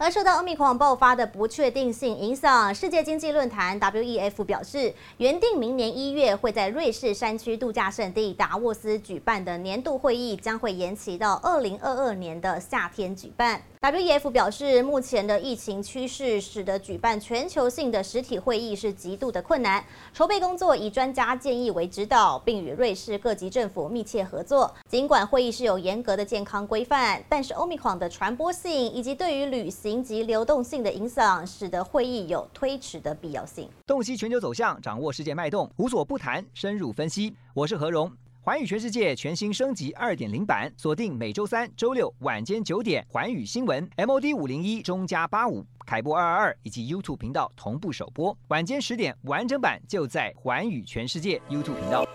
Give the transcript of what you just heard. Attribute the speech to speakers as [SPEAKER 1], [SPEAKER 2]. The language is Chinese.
[SPEAKER 1] 而受到欧米狂爆发的不确定性影响，世界经济论坛 （WEF） 表示，原定明年一月会在瑞士山区度假胜地达沃斯举办的年度会议，将会延期到二零二二年的夏天举办。WEF 表示，目前的疫情趋势使得举办全球性的实体会议是极度的困难。筹备工作以专家建议为指导，并与瑞士各级政府密切合作。尽管会议是有严格的健康规范，但是欧米狂的传播性以及对于旅行及流动性的影响，使得会议有推迟的必要性。
[SPEAKER 2] 洞悉全球走向，掌握世界脉动，无所不谈，深入分析。我是何荣。寰宇全世界全新升级二点零版，锁定每周三、周六晚间九点，寰宇新闻 MOD 五零一中加八五凯播二二二以及 YouTube 频道同步首播，晚间十点完整版就在寰宇全世界 YouTube 频道。